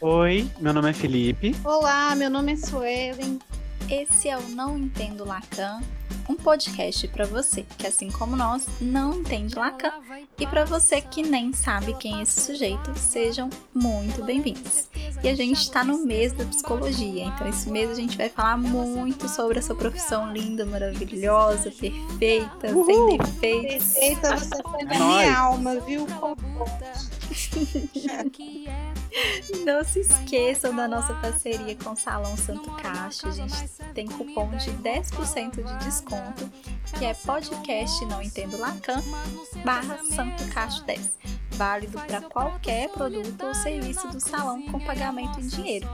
Oi, meu nome é Felipe. Olá, meu nome é Suelen. Esse é o Não Entendo Lacan, um podcast para você que, assim como nós, não entende Lacan e para você que nem sabe quem é esse sujeito, sejam muito bem-vindos. E a gente está no mês da psicologia, então esse mês a gente vai falar muito sobre essa profissão linda, maravilhosa, perfeita, Uhul. sem defeitos. Perfeita, você foi na minha alma, viu? Não se esqueçam da nossa parceria com o Salão Santo Caixa. A gente tem cupom de 10% de desconto, que é podcast Não Entendo Lacan, barra Santo Caixa 10. Válido para qualquer produto ou serviço do salão com pagamento em dinheiro.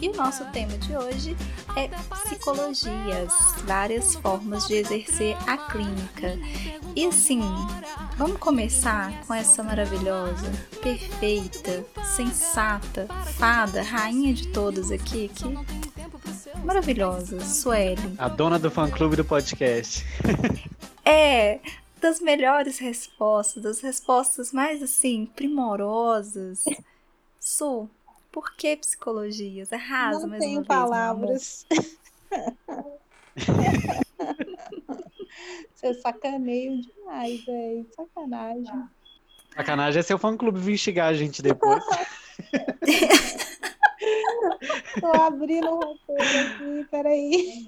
E o nosso tema de hoje é psicologias, várias formas de exercer a clínica. E assim, vamos começar com essa maravilhosa, perfeita, sensata, fada, rainha de todas aqui, que maravilhosa, Sueli. A dona do fã-clube do podcast. é, das melhores respostas, das respostas mais assim, primorosas. Su, por que psicologias? Arrasa Não mais tenho uma palavras. Você sacaneio demais, velho. Sacanagem. Sacanagem é seu fã clube vir instigar a gente depois. Tô abrindo o roteiro aqui, peraí.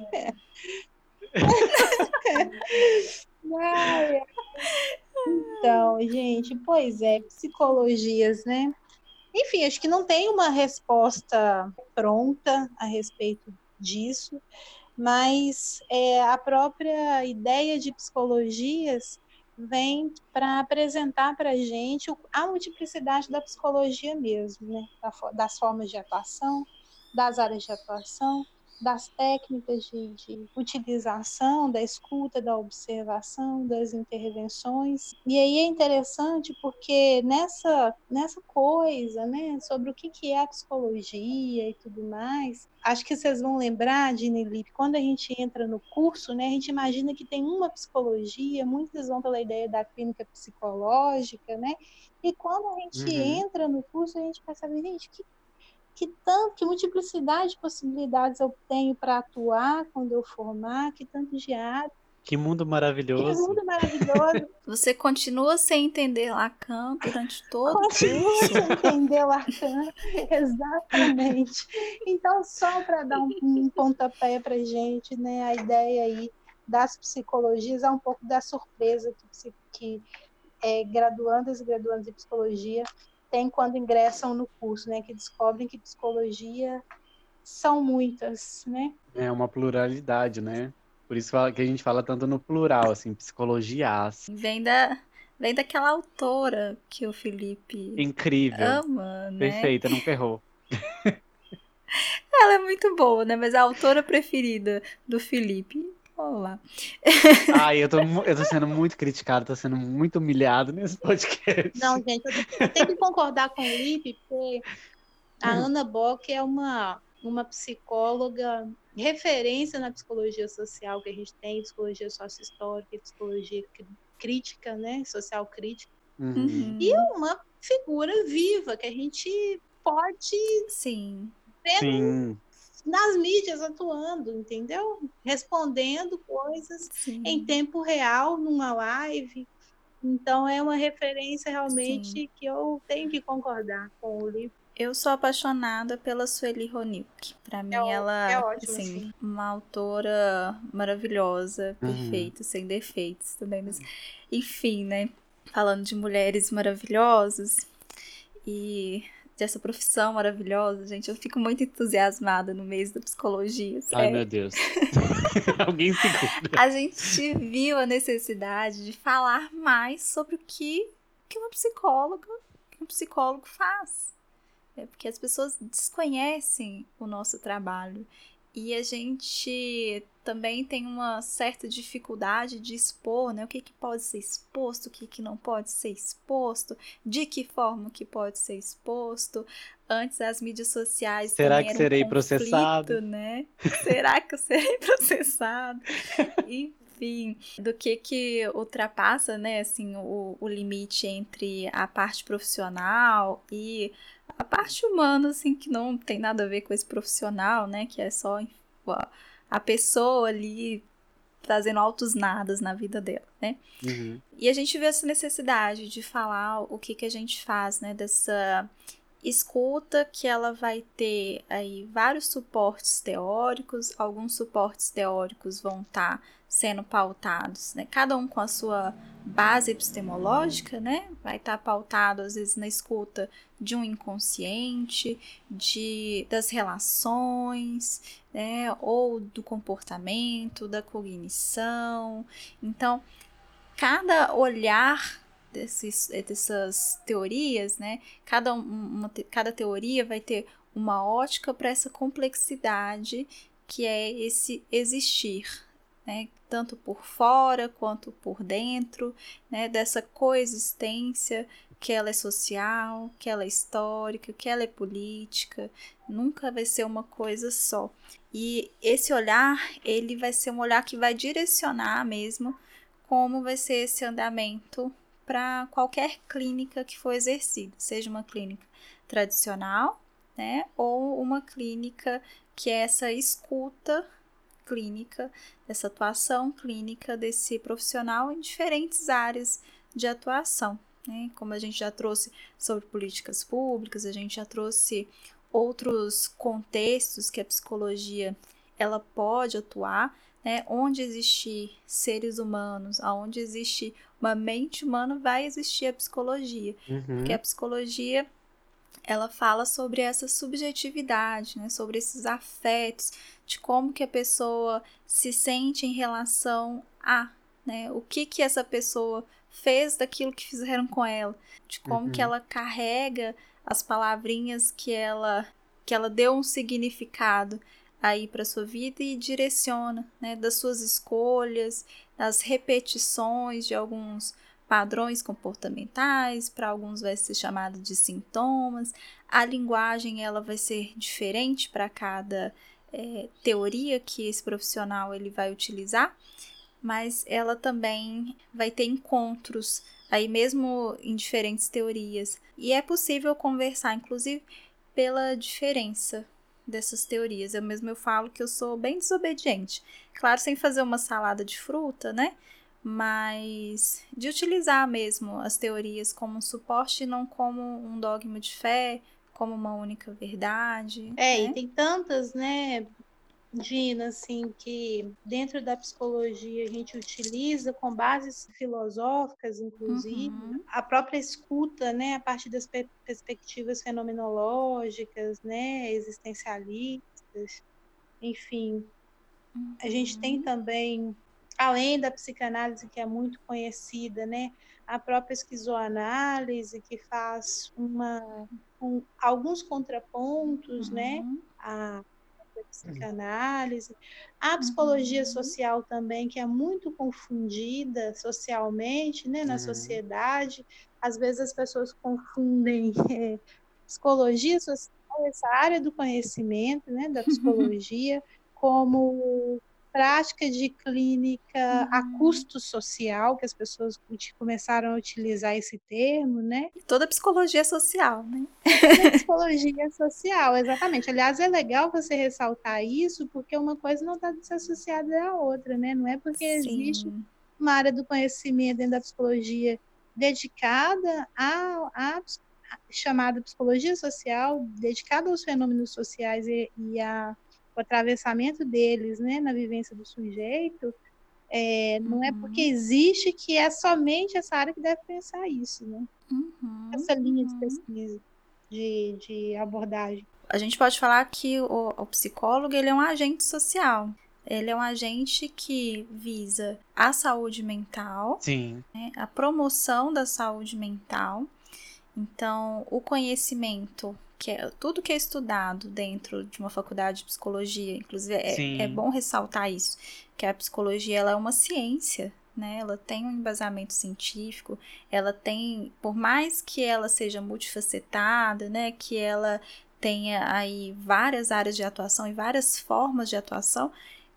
Ai, então, gente, pois é, psicologias, né? Enfim, acho que não tem uma resposta pronta a respeito disso, mas é, a própria ideia de psicologias vem para apresentar para a gente a multiplicidade da psicologia mesmo, né? das formas de atuação, das áreas de atuação, das técnicas de, de, utilização, da escuta, da observação, das intervenções. E aí é interessante porque nessa, nessa coisa, né, sobre o que, que é a psicologia e tudo mais, acho que vocês vão lembrar, Dini Lipe, quando a gente entra no curso, né, a gente imagina que tem uma psicologia, muitos vão pela ideia da clínica psicológica, né, e quando a gente uhum. entra no curso, a gente percebe, gente, que que tanto, que multiplicidade de possibilidades eu tenho para atuar quando eu formar, que tanto de área. Que mundo maravilhoso. Que mundo maravilhoso. Você continua sem entender Lacan durante todo Continua o curso. sem entender Lacan, exatamente. Então, só para dar um, um pontapé para gente, né, a ideia aí das psicologias é um pouco da surpresa que, que é, graduandas e graduandos de psicologia tem quando ingressam no curso, né, que descobrem que psicologia são muitas, né? É uma pluralidade, né? Por isso que a gente fala tanto no plural, assim, psicologias. Vem da, vem daquela autora que o Felipe Incrível. ama, né? Perfeita, não errou. Ela é muito boa, né? Mas a autora preferida do Felipe Olá. Ai, eu tô, eu tô sendo muito criticado, tô sendo muito humilhado nesse podcast. Não, gente, eu tenho que concordar com o Lipe, porque a hum. Ana Bock é uma, uma psicóloga referência na psicologia social que a gente tem, psicologia sócio-histórica, psicologia crítica, né, social crítica. Uhum. E uma figura viva que a gente pode Sim. ver Sim nas mídias atuando, entendeu? Respondendo coisas Sim. em tempo real, numa live. Então é uma referência realmente Sim. que eu tenho que concordar com o livro. Eu sou apaixonada pela Sueli Ronick. Para mim, é, ela é ótimo, assim, assim, uma autora maravilhosa, uhum. perfeita, sem defeitos também. Mas, enfim, né? Falando de mulheres maravilhosas e dessa profissão maravilhosa, gente. Eu fico muito entusiasmada no mês da psicologia. Sério. Ai, meu Deus. Alguém segura. A gente viu a necessidade de falar mais sobre o que, que uma psicóloga, um psicólogo faz. É porque as pessoas desconhecem o nosso trabalho. E a gente também tem uma certa dificuldade de expor, né? O que, que pode ser exposto, o que, que não pode ser exposto, de que forma que pode ser exposto. Antes as mídias sociais Será que um serei conflito, processado? Né? Será que eu serei processado? enfim, do que que ultrapassa, né, assim, o, o limite entre a parte profissional e a parte humana, assim, que não tem nada a ver com esse profissional, né? Que é só a pessoa ali trazendo altos nadas na vida dela, né? Uhum. E a gente vê essa necessidade de falar o que, que a gente faz, né? Dessa escuta que ela vai ter aí vários suportes teóricos, alguns suportes teóricos vão estar tá sendo pautados, né? Cada um com a sua base epistemológica, né? Vai estar tá pautado às vezes na escuta de um inconsciente, de das relações, né? Ou do comportamento, da cognição. Então, cada olhar desses, dessas teorias, né? Cada, uma, cada teoria vai ter uma ótica para essa complexidade que é esse existir, né? Tanto por fora quanto por dentro, né? dessa coexistência que ela é social, que ela é histórica, que ela é política, nunca vai ser uma coisa só. E esse olhar, ele vai ser um olhar que vai direcionar mesmo como vai ser esse andamento para qualquer clínica que for exercida, seja uma clínica tradicional, né, ou uma clínica que é essa escuta clínica, essa atuação clínica desse profissional em diferentes áreas de atuação. Né? Como a gente já trouxe sobre políticas públicas, a gente já trouxe outros contextos que a psicologia ela pode atuar, né? onde existir seres humanos, aonde existe uma mente humana, vai existir a psicologia. Uhum. Porque a psicologia ela fala sobre essa subjetividade, né? sobre esses afetos, de como que a pessoa se sente em relação a, né? O que que essa pessoa fez daquilo que fizeram com ela, de como uhum. que ela carrega as palavrinhas que ela que ela deu um significado aí para sua vida e direciona, né, das suas escolhas, das repetições de alguns padrões comportamentais, para alguns vai ser chamado de sintomas. A linguagem ela vai ser diferente para cada é, teoria que esse profissional ele vai utilizar, mas ela também vai ter encontros aí mesmo em diferentes teorias. E é possível conversar, inclusive, pela diferença dessas teorias. Eu mesmo eu falo que eu sou bem desobediente. Claro, sem fazer uma salada de fruta, né? Mas de utilizar mesmo as teorias como um suporte não como um dogma de fé, como uma única verdade. É, né? e tem tantas, né, Dina, assim, que dentro da psicologia a gente utiliza com bases filosóficas, inclusive, Uhum. a própria escuta, né, a partir das pe- perspectivas fenomenológicas, né, existencialistas, enfim. A gente tem Uhum. também, além da psicanálise que é muito conhecida, né, a própria esquizoanálise que faz uma, um- alguns contrapontos, né, Uhum. à psicanálise, a psicologia Uhum. social também, que é muito confundida socialmente, né, na Uhum. sociedade. Às vezes as pessoas confundem eh, psicologia social, essa área do conhecimento, né, da psicologia, como prática de clínica a Uhum. custo social, que as pessoas começaram a utilizar esse termo, né? Toda psicologia social, né? da psicologia social, exatamente. Aliás, é legal você ressaltar isso, porque uma coisa não está desassociada à outra, né? Não é porque existe Sim. uma área do conhecimento dentro da psicologia dedicada à, à à chamada psicologia social, dedicada aos fenômenos sociais e, e a, o atravessamento deles, né, na vivência do sujeito, é, não é porque Uhum. existe que é somente essa área que deve pensar isso, né? Uhum. Essa linha de Uhum. pesquisa, de, de abordagem. A gente pode falar que o, o psicólogo ele é um agente social. Ele é um agente que visa a saúde mental, Sim. né, a promoção da saúde mental. Então, o conhecimento, que é tudo que é estudado dentro de uma faculdade de psicologia, inclusive é, é bom ressaltar isso, que a psicologia ela é uma ciência, né? Ela tem um embasamento científico, ela tem, por mais que ela seja multifacetada, né, que ela tenha aí várias áreas de atuação e várias formas de atuação,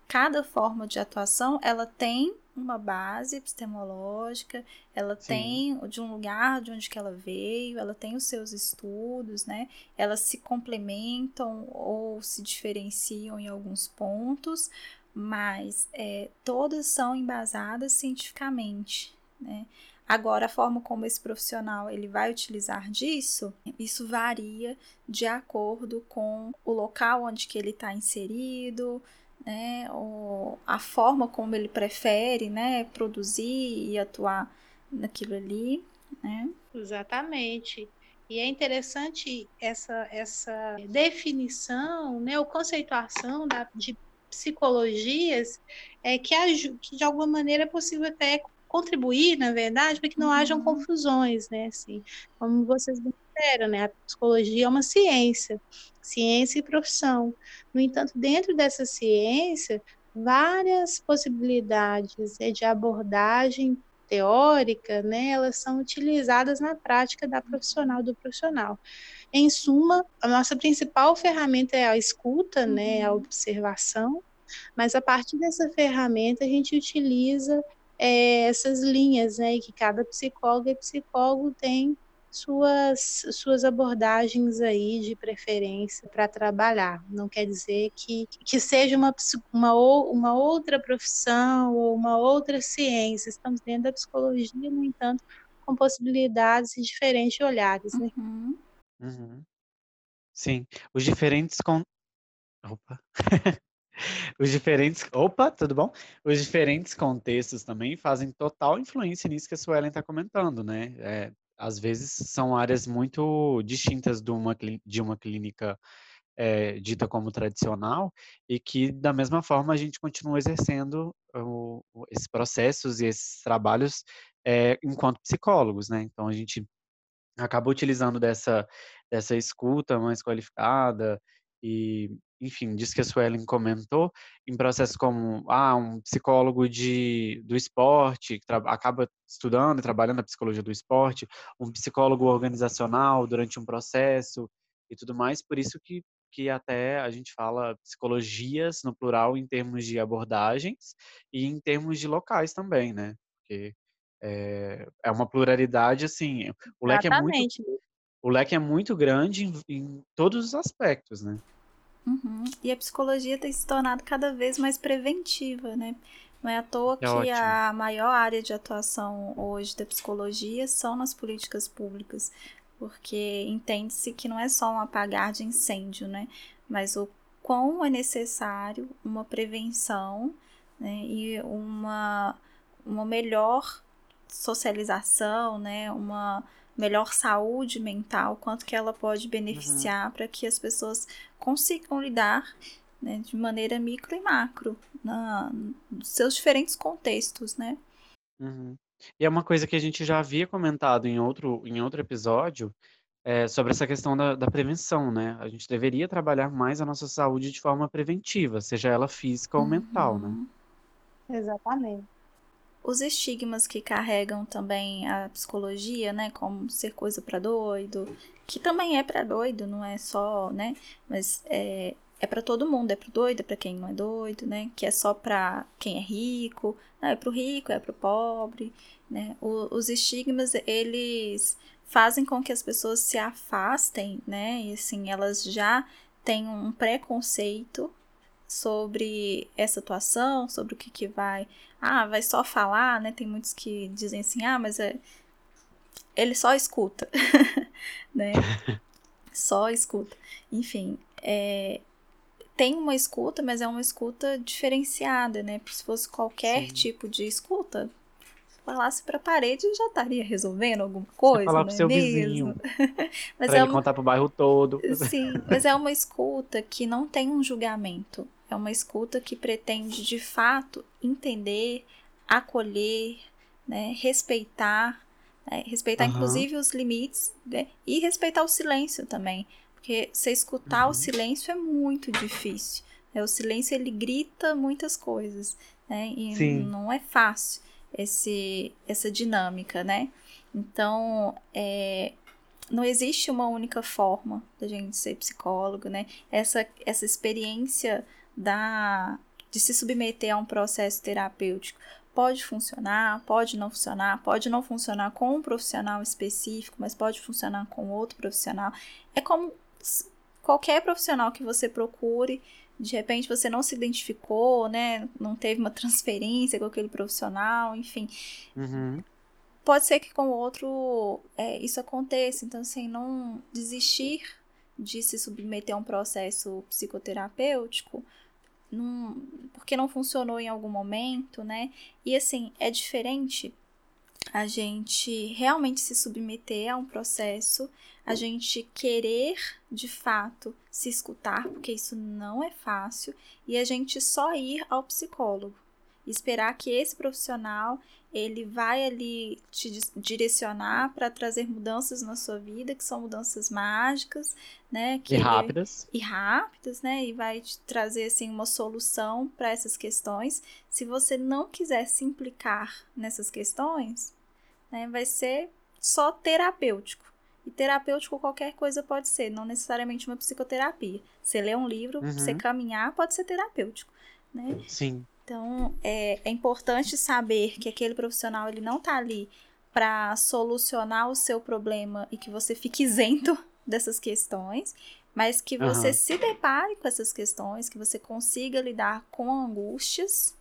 cada forma de atuação ela tem uma base epistemológica, ela Sim. tem de um lugar de onde que ela veio, ela tem os seus estudos, né? Elas se complementam ou se diferenciam em alguns pontos, mas é, todas são embasadas cientificamente, né? Agora, a forma como esse profissional ele vai utilizar disso, isso varia de acordo com o local onde que ele está inserido, né, ou a forma como ele prefere, né, produzir e atuar naquilo ali, né? Exatamente. E é interessante essa, essa definição, né, ou conceituação da, de psicologias é, que, que de alguma maneira é possível até contribuir, na verdade, para que não uhum. hajam confusões, né? Assim, como vocês disseram, né? A psicologia é uma ciência, ciência e profissão. No entanto, dentro dessa ciência, várias possibilidades né, de abordagem teórica, né, elas são utilizadas na prática da profissional do profissional. Em suma, a nossa principal ferramenta é a escuta, né, a uhum. observação, mas a partir dessa ferramenta a gente utiliza é, essas linhas, né, que cada psicólogo e psicólogo tem suas, suas abordagens aí de preferência para trabalhar. Não quer dizer que, que seja uma, uma, uma outra profissão ou uma outra ciência. Estamos dentro da psicologia, no entanto, com possibilidades e diferentes olhares. Né? Uhum. Uhum. Sim, os diferentes. Con... Opa! Os diferentes. Opa, tudo bom? Os diferentes contextos também fazem total influência nisso que a Suelen está comentando, né? É, às vezes são áreas muito distintas de uma, de uma clínica é, dita como tradicional e que, da mesma forma, a gente continua exercendo o, esses processos e esses trabalhos é, enquanto psicólogos, né? Então, a gente acaba utilizando dessa, dessa escuta mais qualificada e enfim, diz que a Suelen comentou, em processos como ah, um psicólogo de, do esporte, que acaba estudando e trabalhando a psicologia do esporte, um psicólogo organizacional durante um processo e tudo mais, por isso que, que até a gente fala psicologias no plural em termos de abordagens e em termos de locais também, né? Porque é, é uma pluralidade, assim, o leque é muito... O leque é muito grande em, em todos os aspectos, né? Uhum. E a psicologia tem se tornado cada vez mais preventiva, né? Não é à toa é que ótimo. a maior área de atuação hoje da psicologia são nas políticas públicas, porque entende-se que não é só um apagar de incêndio, né? Mas o quão é necessário uma prevenção né? e uma, uma melhor socialização, né? Uma melhor saúde mental, quanto que ela pode beneficiar uhum. para que as pessoas consigam lidar né, de maneira micro e macro, na, nos seus diferentes contextos, né? Uhum. E é uma coisa que a gente já havia comentado em outro, em outro episódio, é, sobre essa questão da, da, prevenção, né? A gente deveria trabalhar mais a nossa saúde de forma preventiva, seja ela física ou mental, né? Uhum. Exatamente os estigmas que carregam também a psicologia, né, como ser coisa para doido, que também é para doido, não é só, né, mas é, é para todo mundo, é para doido, é para quem não é doido, né, que é só para quem é rico, não, é para o rico, é para o pobre, né, o, os estigmas, eles fazem com que as pessoas se afastem, né, e assim, elas já têm um preconceito sobre essa atuação, sobre o que, que vai. Ah, vai só falar, né? Tem muitos que dizem assim, ah, mas é. Ele só escuta, né? só escuta. Enfim, é, tem uma escuta, mas é uma escuta diferenciada, né? Porque se fosse qualquer Sim. tipo de escuta, falasse para a parede já estaria resolvendo alguma coisa, falar pro é seu vizinho, mas pra é ele uma... contar pro bairro todo. Sim, mas é uma escuta que não tem um julgamento. É uma escuta que pretende de fato entender, acolher, né, respeitar, né, respeitar uhum. inclusive os limites né, e respeitar o silêncio também, porque você escutar uhum. o silêncio é muito difícil. Né, o silêncio ele grita muitas coisas, né, e Sim. não é fácil esse, essa dinâmica, né? Então, é, não existe uma única forma da gente ser psicólogo, né? Essa, essa experiência da de se submeter a um processo terapêutico pode funcionar, pode não funcionar, pode não funcionar com um profissional específico, mas pode funcionar com outro profissional. É como qualquer profissional que você procure, de repente você não se identificou, né? Não teve uma transferência com aquele profissional, enfim. Uhum. Pode ser que com o outro é, isso aconteça. Então, assim, não desistir de se submeter a um processo psicoterapêutico num, porque não funcionou em algum momento, né? E assim, é diferente a gente realmente se submeter a um processo, a gente querer de fato se escutar, porque isso não é fácil, e a gente só ir ao psicólogo, esperar que esse profissional ele vai ali te direcionar para trazer mudanças na sua vida, que são mudanças mágicas, né? Que e rápidas. e rápidas, né? E vai te trazer assim uma solução para essas questões. Se você não quiser se implicar nessas questões, né, vai ser só terapêutico. E terapêutico qualquer coisa pode ser, não necessariamente uma psicoterapia. Você lê um livro, uhum. você caminhar, pode ser terapêutico, né? Sim. Então, é, é importante saber que aquele profissional ele não está ali para solucionar o seu problema e que você fique isento dessas questões, mas que você uhum. se depare com essas questões, que você consiga lidar com angústias,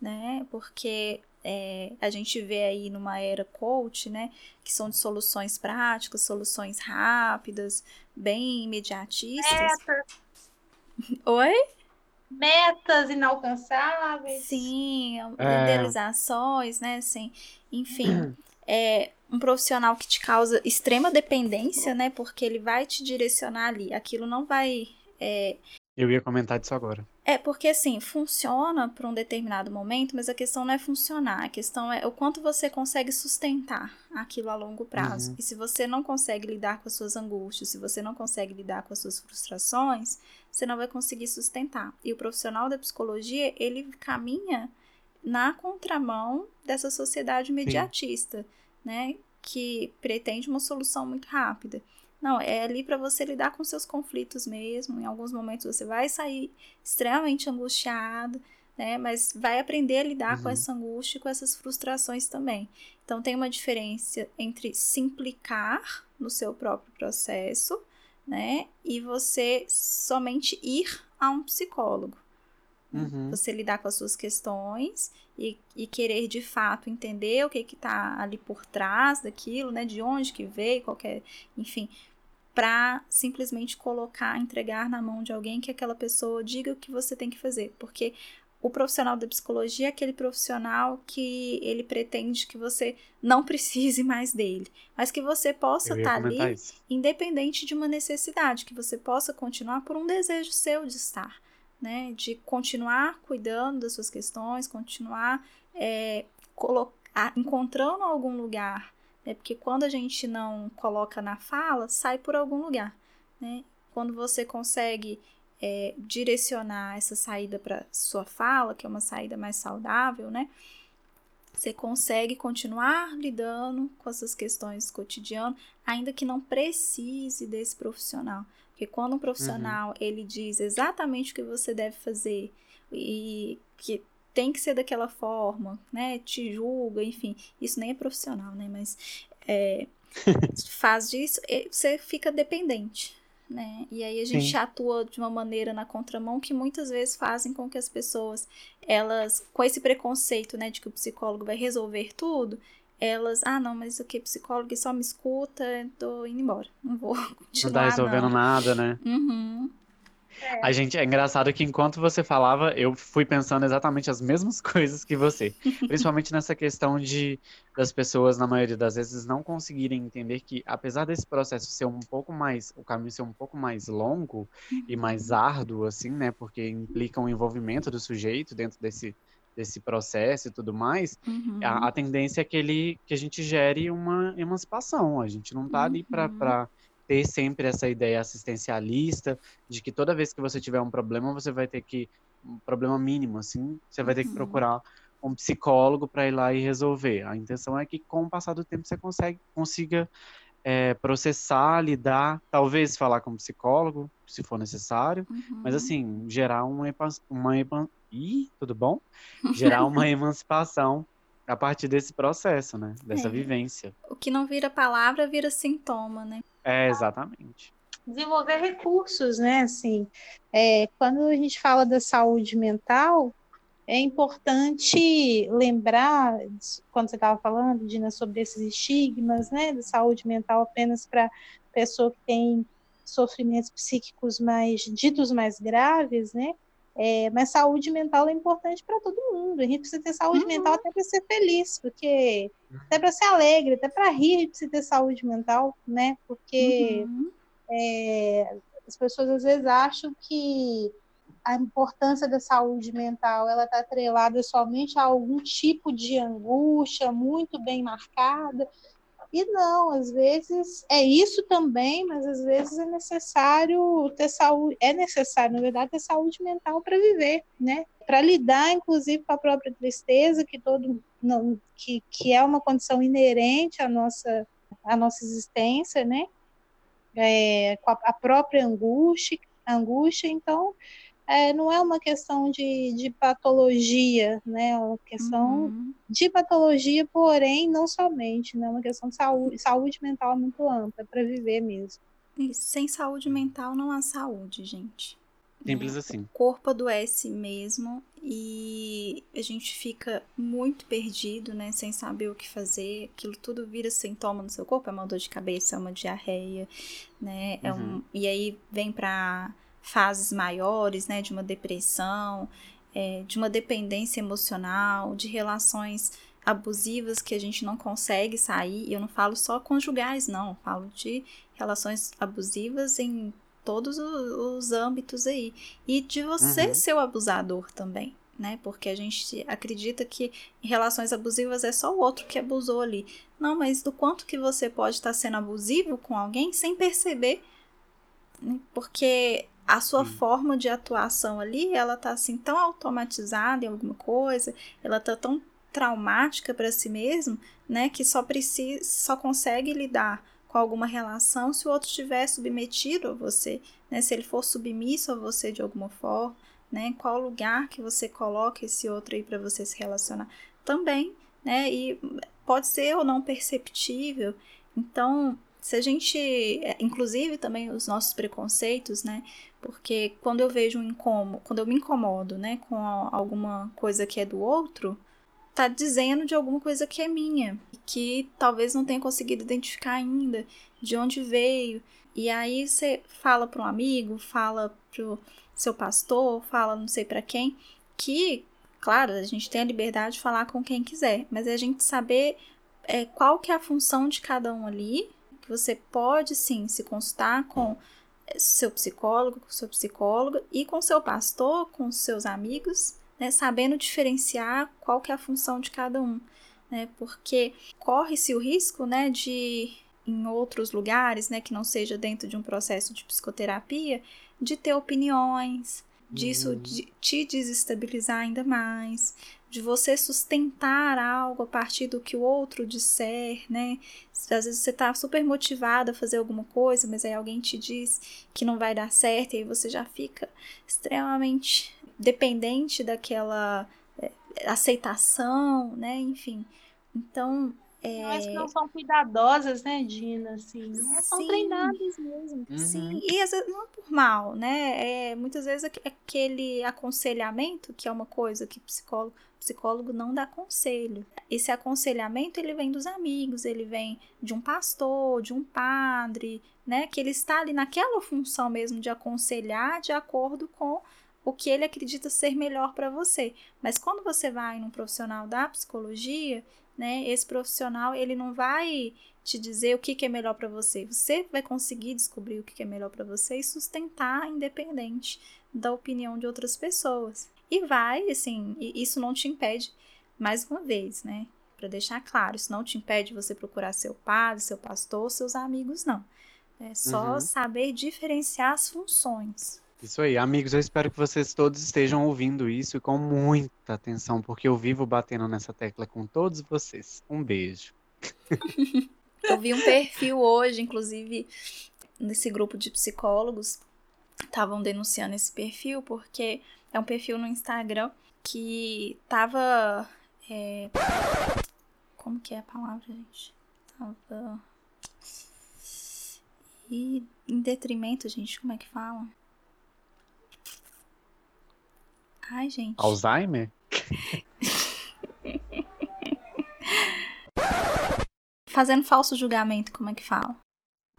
né? Porque é, a gente vê aí numa era coach, né? Que são de soluções práticas, soluções rápidas, bem imediatistas. Oi? Metas inalcançáveis. Sim, é. idealizações, né? Assim, enfim, é um profissional que te causa extrema dependência, né? Porque ele vai te direcionar ali. Aquilo não vai. É... Eu ia comentar disso agora. É, porque assim, funciona para um determinado momento, mas a questão não é funcionar, a questão é o quanto você consegue sustentar aquilo a longo prazo. Uhum. E se você não consegue lidar com as suas angústias, se você não consegue lidar com as suas frustrações, você não vai conseguir sustentar. E o profissional da psicologia, ele caminha na contramão dessa sociedade imediatista, Sim. né? Que pretende uma solução muito rápida. Não, é ali para você lidar com seus conflitos mesmo. Em alguns momentos você vai sair extremamente angustiado, né? Mas vai aprender a lidar uhum. com essa angústia e com essas frustrações também. Então tem uma diferença entre se implicar no seu próprio processo, né? E você somente ir a um psicólogo. Uhum. Você lidar com as suas questões e, e querer de fato entender o que está ali por trás daquilo, né? De onde que veio, qualquer, enfim, para simplesmente colocar, entregar na mão de alguém que aquela pessoa diga o que você tem que fazer, porque o profissional da psicologia é aquele profissional que ele pretende que você não precise mais dele, mas que você possa estar tá ali isso. independente de uma necessidade, que você possa continuar por um desejo seu de estar, né? De continuar cuidando das suas questões, continuar é, encontrando algum lugar né? Porque quando a gente não coloca na fala, sai por algum lugar, né? Quando você consegue é, direcionar essa saída para sua fala, que é uma saída mais saudável, né? Você consegue continuar lidando com essas questões cotidianas, ainda que não precise desse profissional. Porque quando um profissional uhum. ele diz exatamente o que você deve fazer e que tem que ser daquela forma, né? Te julga, enfim. Isso nem é profissional, né? Mas é, faz disso, você fica dependente, né? E aí a gente Sim. atua de uma maneira na contramão que muitas vezes fazem com que as pessoas, elas, com esse preconceito, né, de que o psicólogo vai resolver tudo, elas, ah, não, mas o que? Psicólogo só me escuta, tô indo embora. Não vou continuar. Não tá resolvendo não. nada, né? Uhum. É. A gente, é engraçado que enquanto você falava, eu fui pensando exatamente as mesmas coisas que você. Principalmente nessa questão de das pessoas, na maioria das vezes, não conseguirem entender que, apesar desse processo ser um pouco mais, o caminho ser um pouco mais longo e mais árduo, assim, né? Porque implica o um envolvimento do sujeito dentro desse, desse processo e tudo mais, uhum. a, a, tendência é que, ele, que a gente gere uma emancipação. A gente não tá ali para uhum ter sempre essa ideia assistencialista de que toda vez que você tiver um problema, você vai ter que um problema mínimo, assim, você vai ter que uhum. procurar um psicólogo para ir lá e resolver. A intenção é que com o passar do tempo você consegue, consiga é, processar, lidar, talvez falar com um psicólogo, se for necessário, uhum. mas assim, gerar uma, uma Ih, tudo bom? Gerar uma emancipação a partir desse processo, né? Dessa É. vivência. O que não vira palavra vira sintoma, né? É, exatamente. desenvolver recursos, né? Assim, é, quando a gente fala da saúde mental, é importante lembrar, quando você estava falando, Dina, sobre esses estigmas, né, da saúde mental apenas para pessoa que tem sofrimentos psíquicos mais ditos mais graves, né? É, mas saúde mental é importante para todo mundo. A gente precisa ter saúde Uhum. mental até para ser feliz, porque até para ser alegre, até para rir, a gente precisa ter saúde mental, né? Porque Uhum. é, as pessoas às vezes acham que a importância da saúde mental ela está atrelada somente a algum tipo de angústia muito bem marcada e não às vezes é isso também mas às vezes é necessário ter saúde é necessário na verdade ter saúde mental para viver né? Para lidar inclusive com a própria tristeza que todo não, que, que é uma condição inerente à nossa à nossa existência né? É, com a, a própria angústia, angústia então é, não é uma questão de, de patologia, né? É uma questão Uhum. de patologia, porém, não somente, né? É uma questão de saúde, saúde mental muito ampla, para viver mesmo. E sem saúde mental não há saúde, gente. Simples né? assim. O corpo adoece mesmo e a gente fica muito perdido, né? Sem saber o que fazer. Aquilo tudo vira sintoma no seu corpo. É uma dor de cabeça, é uma diarreia, né? É um... Uhum. E aí vem para fases maiores, né? De uma depressão, é, de uma dependência emocional, de relações abusivas que a gente não consegue sair. E eu não falo só conjugais, não. Eu falo de relações abusivas em todos os âmbitos aí. E de você Uhum. ser o abusador também, né? Porque a gente acredita que em relações abusivas é só o outro que abusou ali. Não, mas do quanto que você pode estar sendo abusivo com alguém sem perceber, porque a sua Sim. forma de atuação ali, ela tá assim tão automatizada em alguma coisa, ela tá tão traumática para si mesmo, né, que só precisa, só consegue lidar com alguma relação se o outro estiver submetido a você, né, se ele for submisso a você de alguma forma, né, qual lugar que você coloca esse outro aí para você se relacionar também, né, e pode ser ou não perceptível. Então, se a gente, é, inclusive também os nossos preconceitos, né, porque quando eu vejo um incômodo, quando eu me incomodo, né, com alguma coisa que é do outro, tá dizendo de alguma coisa que é minha, que talvez não tenha conseguido identificar ainda de onde veio. E aí você fala para um amigo, fala pro seu pastor, fala não sei para quem, que, claro, a gente tem a liberdade de falar com quem quiser, mas é a gente saber é, qual que é a função de cada um ali, que você pode sim se consultar com seu psicólogo, com seu psicólogo e com seu pastor, com seus amigos, né, sabendo diferenciar qual que é a função de cada um, né, porque corre-se o risco, né, de em outros lugares, né, que não seja dentro de um processo de psicoterapia, de ter opiniões, disso Uhum. de te desestabilizar ainda mais, de você sustentar algo a partir do que o outro disser, né? Às vezes você tá super motivado a fazer alguma coisa, mas aí alguém te diz que não vai dar certo, e aí você já fica extremamente dependente daquela é, aceitação, né? Enfim. Então, é, Mas que não são cuidadosas, né, Dina? Assim, né? São Sim. treinadas mesmo. Uhum. Sim, e às vezes não por mal, né? É, muitas vezes aqu- aquele aconselhamento, que é uma coisa que psicólogo, psicólogo não dá conselho. Esse aconselhamento, ele vem dos amigos, ele vem de um pastor, de um padre, né? Que ele está ali naquela função mesmo de aconselhar de acordo com o que ele acredita ser melhor para você. Mas quando você vai num profissional da psicologia, né? Esse profissional, ele não vai te dizer o que, que é melhor para você. Você vai conseguir descobrir o que, que é melhor para você e sustentar independente da opinião de outras pessoas. E vai, assim, e isso não te impede, mais uma vez, né? Para deixar claro, isso não te impede você procurar seu padre, seu pastor, seus amigos, não. É só Uhum. saber diferenciar as funções. Isso aí, amigos, eu espero que vocês todos estejam ouvindo isso com muita atenção, porque eu vivo batendo nessa tecla com todos vocês. Um beijo. Eu vi um perfil hoje, inclusive, nesse grupo de psicólogos, estavam denunciando esse perfil porque É um perfil no Instagram que tava. É... Como que é a palavra, gente? Tava. E em detrimento, gente, como é que fala? Ai, gente. Alzheimer? Fazendo falso julgamento, como é que fala?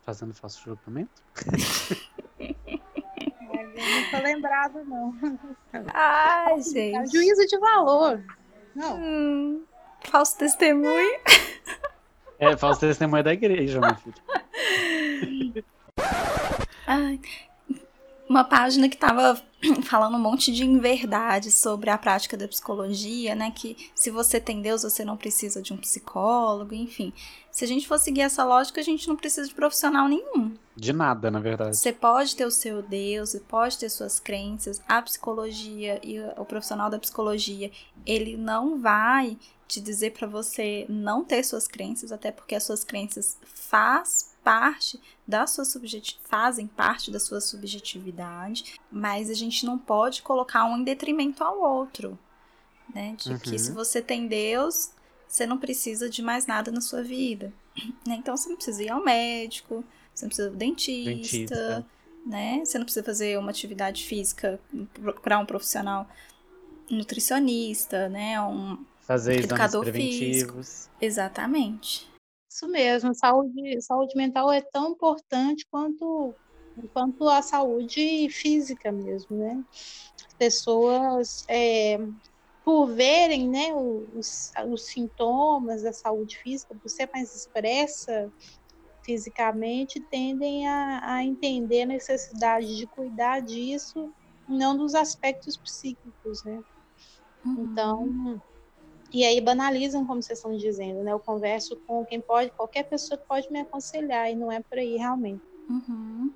Fazendo falso julgamento? não tô lembrado, não. Ai, É gente. juízo de valor. Não. Hum, falso testemunho. É, falso testemunho da igreja, meu filho. Ai, uma página que tava falando um monte de inverdade sobre a prática da psicologia, né? Que se você tem Deus, você não precisa de um psicólogo, enfim. Se a gente for seguir essa lógica, a gente não precisa de profissional nenhum. De nada, na verdade. Você pode ter o seu Deus, você pode ter suas crenças. A psicologia e o profissional da psicologia, ele não vai te dizer para você não ter suas crenças, até porque as suas crenças faz parte da sua subjeti fazem parte da sua subjetividade, mas a gente não pode colocar um em detrimento ao outro, né? De que Uhum. se você tem Deus, você não precisa de mais nada na sua vida. né? Então você não precisa ir ao médico, você não precisa do dentista, Dentista. né? Você não precisa fazer uma atividade física, procurar um profissional nutricionista, né? Um... Fazer exames preventivos. Exatamente. Isso mesmo, saúde, saúde mental é tão importante quanto, quanto a saúde física mesmo, né? As pessoas, é, por verem né, os, os sintomas da saúde física, por ser mais expressa fisicamente, tendem a, a entender a necessidade de cuidar disso, não dos aspectos psíquicos, né? Uhum. Então, e aí banalizam, como vocês estão dizendo, né? Eu converso com quem pode, qualquer pessoa que pode me aconselhar, e não é por aí realmente. Uhum.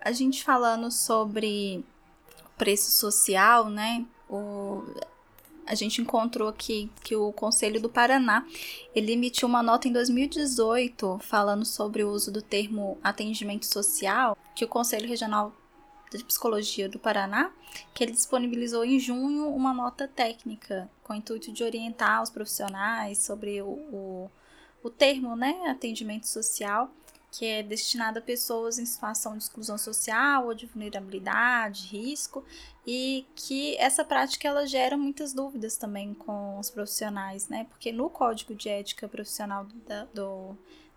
A gente falando sobre preço social, né? O... A gente encontrou aqui que o Conselho do Paraná ele emitiu uma nota em 2018 falando sobre o uso do termo atendimento social, que o Conselho Regional de Psicologia do Paraná, que ele disponibilizou em junho uma nota técnica com o intuito de orientar os profissionais sobre o, o, o termo, né, atendimento social, que é destinado a pessoas em situação de exclusão social ou de vulnerabilidade, risco, e que essa prática ela gera muitas dúvidas também com os profissionais, né? Porque no Código de Ética Profissional da, do,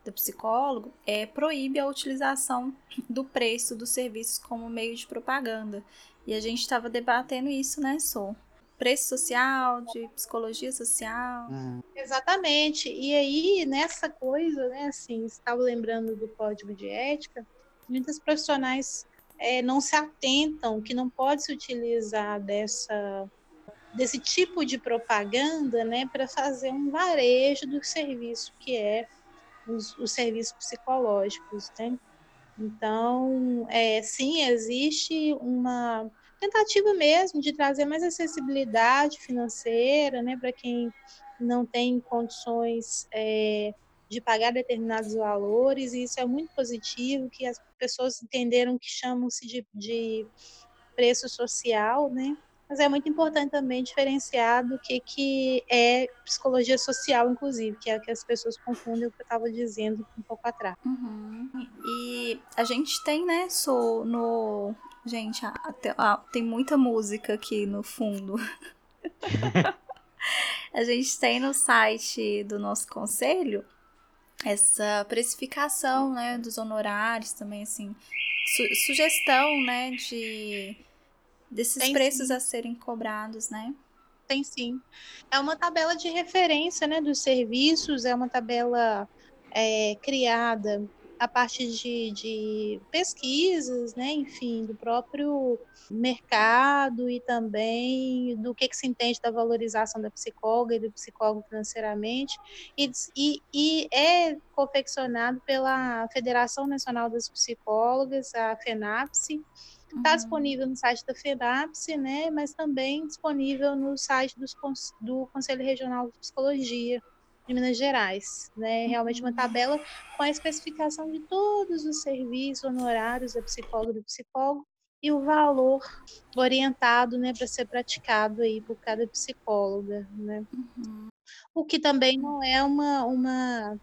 do psicólogo é, proíbe a utilização do preço dos serviços como meio de propaganda. E a gente estava debatendo isso, né, Sou? Preço social, de psicologia social. Uhum. Exatamente. E aí, nessa coisa, né, assim, estava lembrando do código de ética, muitos profissionais é, não se atentam que não pode se utilizar dessa desse tipo de propaganda, né, para fazer um varejo do serviço que é os, os serviços psicológicos, né? Então, é, sim, existe uma tentativa mesmo de trazer mais acessibilidade financeira, né, para quem não tem condições é, de pagar determinados valores, e isso é muito positivo, que as pessoas entenderam que chamam-se de, de preço social, né? Mas é muito importante também diferenciar do que, que é psicologia social, inclusive, que é o que as pessoas confundem o que eu estava dizendo um pouco atrás. Uhum. E a gente tem, né, so, no. Gente, até, ah, tem muita música aqui no fundo. a gente tem no site do nosso conselho essa precificação, né, dos honorários também, assim, su sugestão, né, de desses Tem preços sim. a serem cobrados, né? Tem sim. É uma tabela de referência, né, dos serviços, é uma tabela é, criada a partir de, de pesquisas, né, enfim, do próprio mercado e também do que, que se entende da valorização da psicóloga e do psicólogo financeiramente, e, e, e é confeccionado pela Federação Nacional das Psicólogas, a FENAPSE, Está Uhum. disponível no site da FENAPSE, né, mas também disponível no site dos, do Conselho Regional de Psicologia de Minas Gerais. Né, realmente uma tabela com a especificação de todos os serviços honorários da psicóloga e do psicólogo e o valor orientado, né, para ser praticado aí por cada psicóloga, né? Uhum. O que também não é uma, uma,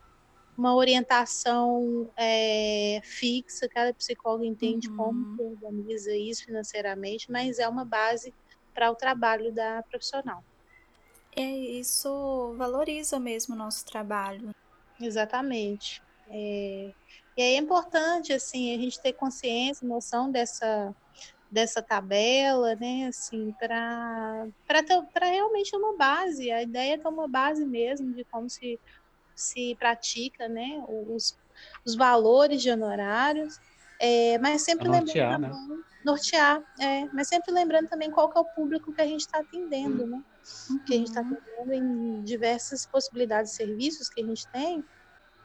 uma orientação é, fixa, cada psicólogo entende uhum. como organiza isso financeiramente, mas é uma base para o trabalho da profissional. É, isso valoriza mesmo o nosso trabalho. Exatamente. É, e é importante, assim, a gente ter consciência, noção dessa, dessa tabela, né, assim, para realmente uma base. A ideia é ter uma base mesmo de como se, se pratica, né, os, os valores de honorários, é, mas sempre nortear, lembrando também, né? nortear, é, mas sempre lembrando também qual que é o público que a gente está atendendo, né? Uhum. Que a gente está atendendo em diversas possibilidades de serviços que a gente tem,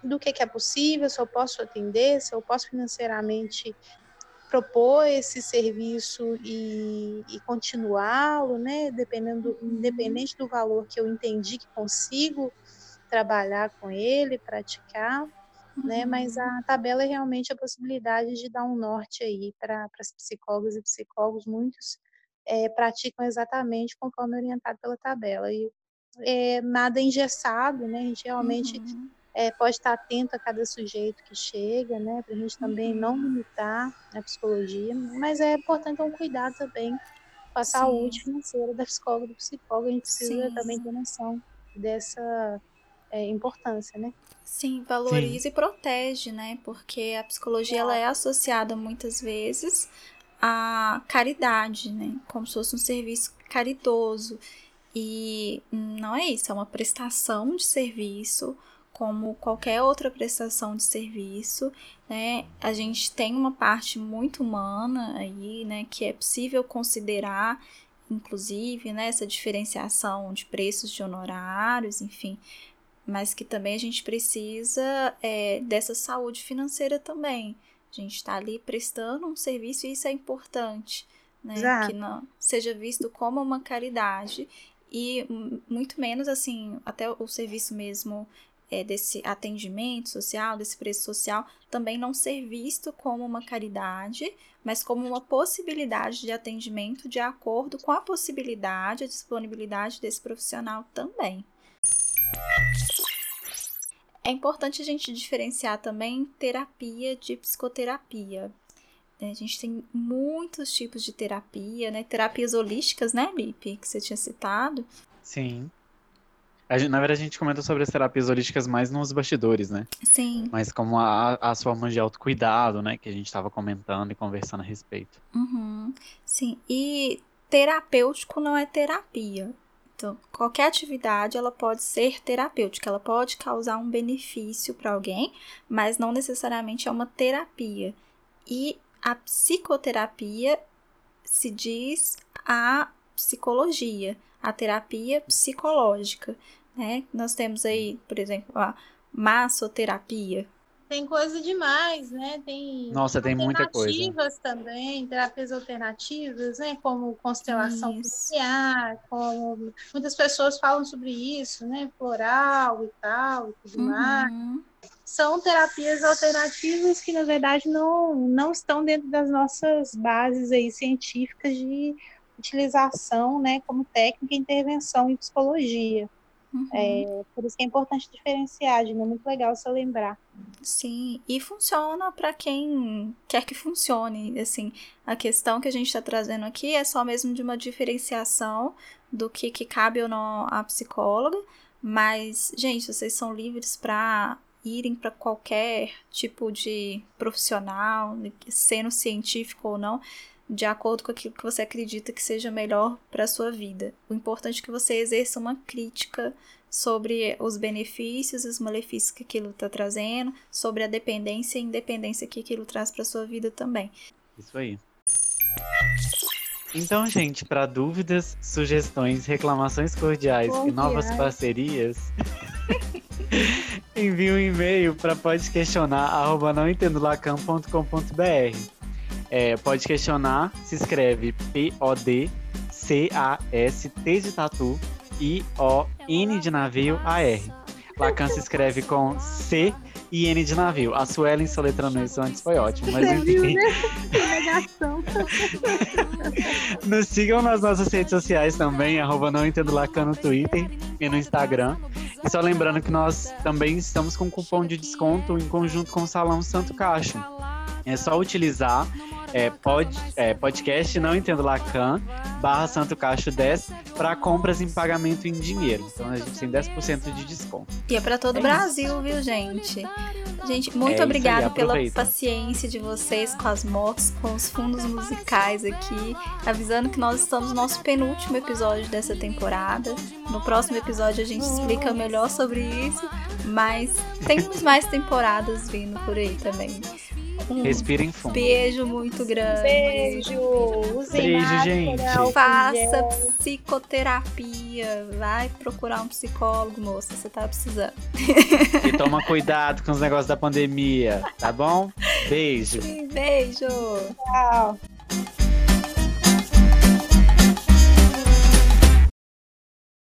do que, que é possível, se eu posso atender, se eu posso financeiramente propor esse serviço e, e continuá-lo, né? Dependendo, uhum. independente do valor que eu entendi que consigo trabalhar com ele, praticar, uhum. né? Mas a tabela é realmente a possibilidade de dar um norte aí para as psicólogas e psicólogos, muitos é, praticam exatamente conforme orientado pela tabela e é, nada engessado, né? A gente realmente uhum é, pode estar atento a cada sujeito que chega, né, para a gente também não uhum. limitar a psicologia, mas é importante um cuidado também com a Sim. saúde financeira da psicóloga do psicólogo, a gente precisa Sim. também ter noção dessa é, importância, né? Sim, valoriza Sim. e protege, né? Porque a psicologia é. ela é associada muitas vezes à caridade, né? Como se fosse um serviço caridoso. E não é isso, é uma prestação de serviço como qualquer outra prestação de serviço, né? A gente tem uma parte muito humana aí, né, que é possível considerar, inclusive, né, essa diferenciação de preços de honorários, enfim, mas que também a gente precisa é, dessa saúde financeira também. A gente está ali prestando um serviço e isso é importante, né? Exato. Que não seja visto como uma caridade e muito menos assim, até o serviço mesmo é, desse atendimento social, desse preço social, também não ser visto como uma caridade, mas como uma possibilidade de atendimento de acordo com a possibilidade, a disponibilidade desse profissional também. É importante a gente diferenciar também terapia de psicoterapia. A gente tem muitos tipos de terapia, né? Terapias holísticas, né, Lipe, que você tinha citado. Sim. Gente, na verdade, a gente comenta sobre as terapias holísticas mais nos bastidores, né? Sim. Mas como a, as formas de autocuidado, né? Que a gente estava comentando e conversando a respeito. Uhum. Sim. E terapêutico não é terapia. Qualquer atividade ela pode ser terapêutica, ela pode causar um benefício para alguém, mas não necessariamente é uma terapia. E a psicoterapia se diz a psicologia, a terapia psicológica né? Nós temos aí, por exemplo, a massoterapia. Tem coisa demais, né? Tem Nossa, tem muita coisa. Alternativas também, terapias alternativas, né? Como constelação familiar, como muitas pessoas falam sobre isso, né? Floral e tal, e tudo uhum. mais. São terapias alternativas que, na verdade, não, não estão dentro das nossas bases aí científicas de utilização, né? Como técnica e intervenção em psicologia. Uhum. É, por isso que é importante diferenciar, é muito legal você lembrar. Sim, e funciona para quem quer que funcione. Assim, a questão que a gente está trazendo aqui é só mesmo de uma diferenciação do que, que cabe ou não à psicóloga. Mas, gente, vocês são livres para irem para qualquer tipo de profissional, sendo científico ou não de acordo com aquilo que você acredita que seja melhor para a sua vida. O importante é que você exerça uma crítica sobre os benefícios e os malefícios que aquilo está trazendo, sobre a dependência e independência que aquilo traz para sua vida também. Isso aí. Então, gente, para dúvidas, sugestões, reclamações cordiais Bom, e novas parcerias, envie um e-mail para podquestionar@nãoentendolacan.com.br. É, pode questionar, se escreve P-O-D-C-A-S-T de tatu I-O-N de navio A-R. Lacan se escreve com C e N de navio. A Suelen soletrando isso antes foi ótimo, mas enfim. Né? Nos sigam nas nossas redes sociais também, arroba não entendo Lacan no Twitter e no Instagram. E só lembrando que nós também estamos com cupom de desconto em conjunto com o Salão Santo Caixa. É só utilizar é, pod, é, podcast Não Entendo Lacan, barra Santo Cacho 10, para compras em pagamento em dinheiro. Então a gente tem 10% de desconto. E é para todo o é Brasil, isso. viu, gente? Gente, muito é obrigada pela paciência de vocês com as motos, com os fundos musicais aqui, avisando que nós estamos no nosso penúltimo episódio dessa temporada. No próximo episódio a gente explica melhor sobre isso, mas temos mais temporadas vindo por aí também. Um Respirem fundo. Beijo muito grande. Beijo. Usem beijo, gente. Faça psicoterapia. Vai procurar um psicólogo, moça. Você tá precisando. E toma cuidado com os negócios da pandemia, tá bom? Beijo. Sim, beijo. Tchau.